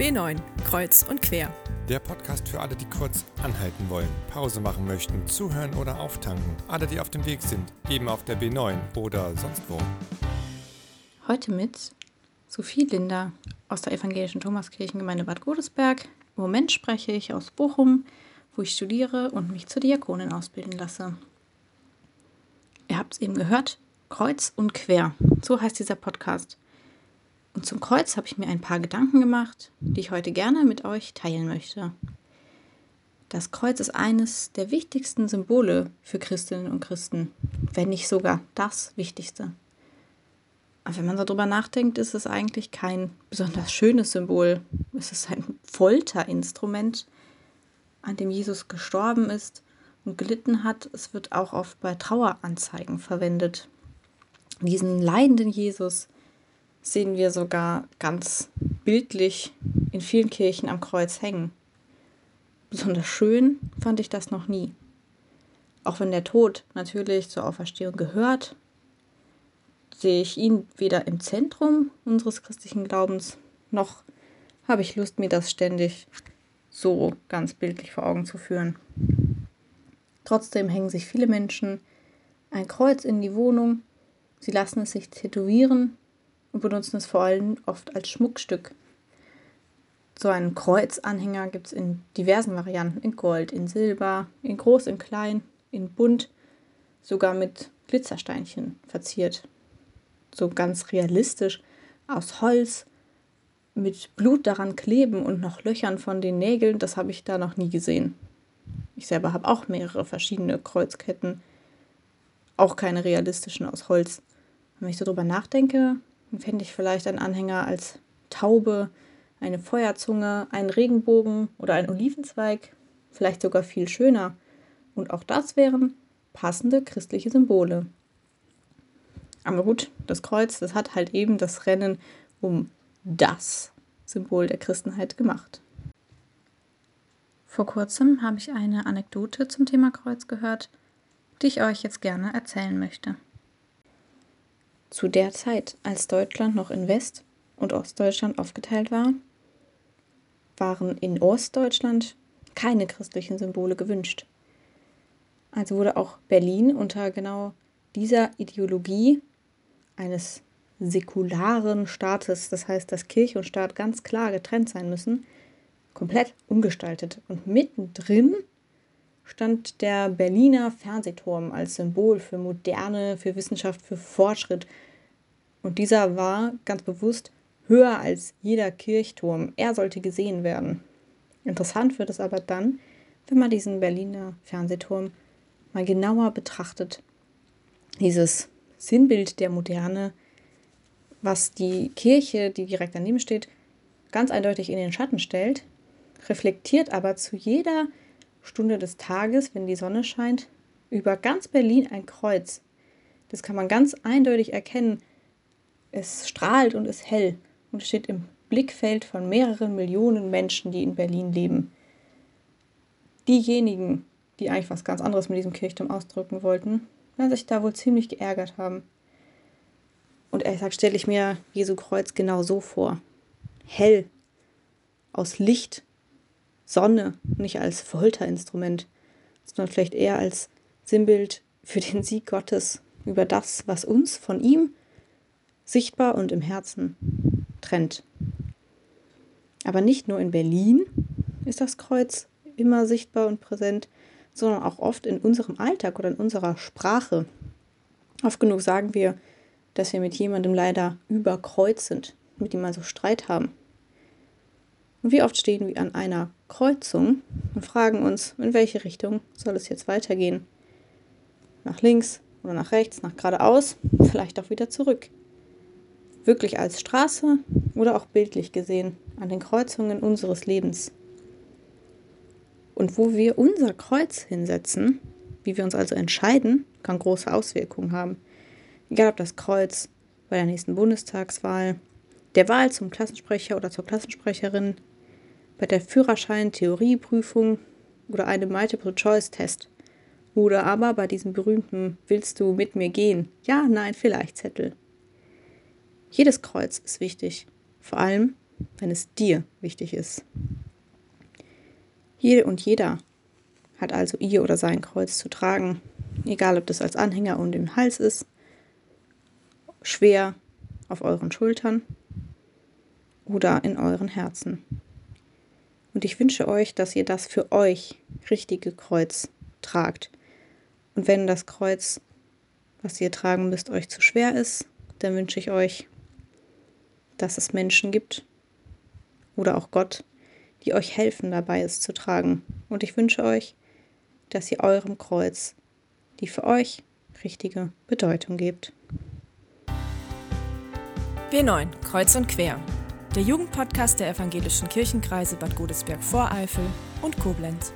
B9, Kreuz und Quer. Der Podcast für alle, die kurz anhalten wollen, Pause machen möchten, zuhören oder auftanken. Alle, die auf dem Weg sind, eben auf der B9 oder sonst wo. Heute mit Sophie Linder aus der evangelischen Thomaskirchengemeinde Bad Godesberg. Im Moment spreche ich aus Bochum, wo ich studiere und mich zur Diakonin ausbilden lasse. Ihr habt es eben gehört, Kreuz und Quer. So heißt dieser Podcast. Und zum Kreuz habe ich mir ein paar Gedanken gemacht, die ich heute gerne mit euch teilen möchte. Das Kreuz ist eines der wichtigsten Symbole für Christinnen und Christen, wenn nicht sogar das wichtigste. Aber wenn man so drüber nachdenkt, ist es eigentlich kein besonders schönes Symbol. Es ist ein Folterinstrument, an dem Jesus gestorben ist und gelitten hat. Es wird auch oft bei Traueranzeigen verwendet. Diesen leidenden Jesus sehen wir sogar ganz bildlich in vielen Kirchen am Kreuz hängen. Besonders schön fand ich das noch nie. Auch wenn der Tod natürlich zur Auferstehung gehört, sehe ich ihn weder im Zentrum unseres christlichen Glaubens, noch habe ich Lust, mir das ständig so ganz bildlich vor Augen zu führen. Trotzdem hängen sich viele Menschen ein Kreuz in die Wohnung, sie lassen es sich tätowieren und benutzen es vor allem oft als Schmuckstück. So einen Kreuzanhänger gibt es in diversen Varianten, in Gold, in Silber, in Groß, in Klein, in Bunt, sogar mit Glitzersteinchen verziert. So ganz realistisch aus Holz, mit Blut daran kleben und noch Löchern von den Nägeln, das habe ich da noch nie gesehen. Ich selber habe auch mehrere verschiedene Kreuzketten, auch keine realistischen aus Holz. Wenn ich so drüber nachdenke, fände ich vielleicht einen Anhänger als Taube, eine Feuerzunge, einen Regenbogen oder einen Olivenzweig, vielleicht sogar viel schöner. Und auch das wären passende christliche Symbole. Aber gut, das Kreuz, das hat halt eben das Rennen um das Symbol der Christenheit gemacht. Vor kurzem habe ich eine Anekdote zum Thema Kreuz gehört, die ich euch jetzt gerne erzählen möchte. Zu der Zeit, als Deutschland noch in West- und Ostdeutschland aufgeteilt war, waren in Ostdeutschland keine christlichen Symbole gewünscht. Also wurde auch Berlin unter genau dieser Ideologie eines säkularen Staates, das heißt, dass Kirche und Staat ganz klar getrennt sein müssen, komplett umgestaltet. Und mittendrin stand der Berliner Fernsehturm als Symbol für Moderne, für Wissenschaft, für Fortschritt. Und dieser war ganz bewusst höher als jeder Kirchturm. Er sollte gesehen werden. Interessant wird es aber dann, wenn man diesen Berliner Fernsehturm mal genauer betrachtet. Dieses Sinnbild der Moderne, was die Kirche, die direkt daneben steht, ganz eindeutig in den Schatten stellt, reflektiert aber zu jeder Stunde des Tages, wenn die Sonne scheint, über ganz Berlin ein Kreuz. Das kann man ganz eindeutig erkennen. Es strahlt und ist hell und steht im Blickfeld von mehreren Millionen Menschen, die in Berlin leben. Diejenigen, die eigentlich was ganz anderes mit diesem Kirchturm ausdrücken wollten, werden sich da wohl ziemlich geärgert haben. Und ehrlich gesagt stelle ich mir Jesu Kreuz genau so vor. Hell, aus Licht Sonne nicht als Folterinstrument, sondern vielleicht eher als Sinnbild für den Sieg Gottes über das, was uns von ihm sichtbar und im Herzen trennt. Aber nicht nur in Berlin ist das Kreuz immer sichtbar und präsent, sondern auch oft in unserem Alltag oder in unserer Sprache. Oft genug sagen wir, dass wir mit jemandem leider über Kreuz sind, mit dem wir so Streit haben. Und wie oft stehen wir an einer Kreuzung und fragen uns, in welche Richtung soll es jetzt weitergehen? Nach links oder nach rechts, nach geradeaus, vielleicht auch wieder zurück. Wirklich als Straße oder auch bildlich gesehen an den Kreuzungen unseres Lebens. Und wo wir unser Kreuz hinsetzen, wie wir uns also entscheiden, kann große Auswirkungen haben. Egal ob das Kreuz bei der nächsten Bundestagswahl, der Wahl zum Klassensprecher oder zur Klassensprecherin, bei der Führerschein-Theorieprüfung oder einem Multiple-Choice-Test. Oder aber bei diesem berühmten Willst du mit mir gehen? Ja, nein, vielleicht Zettel. Jedes Kreuz ist wichtig, vor allem wenn es dir wichtig ist. Jede und jeder hat also ihr oder sein Kreuz zu tragen, egal ob das als Anhänger um den Hals ist, schwer auf euren Schultern oder in euren Herzen. Und ich wünsche euch, dass ihr das für euch richtige Kreuz tragt. Und wenn das Kreuz, was ihr tragen müsst, euch zu schwer ist, dann wünsche ich euch, dass es Menschen gibt oder auch Gott, die euch helfen dabei, es zu tragen. Und ich wünsche euch, dass ihr eurem Kreuz die für euch richtige Bedeutung gebt. B9 Kreuz und Quer. Der Jugendpodcast der evangelischen Kirchenkreise Bad Godesberg-Voreifel und Koblenz.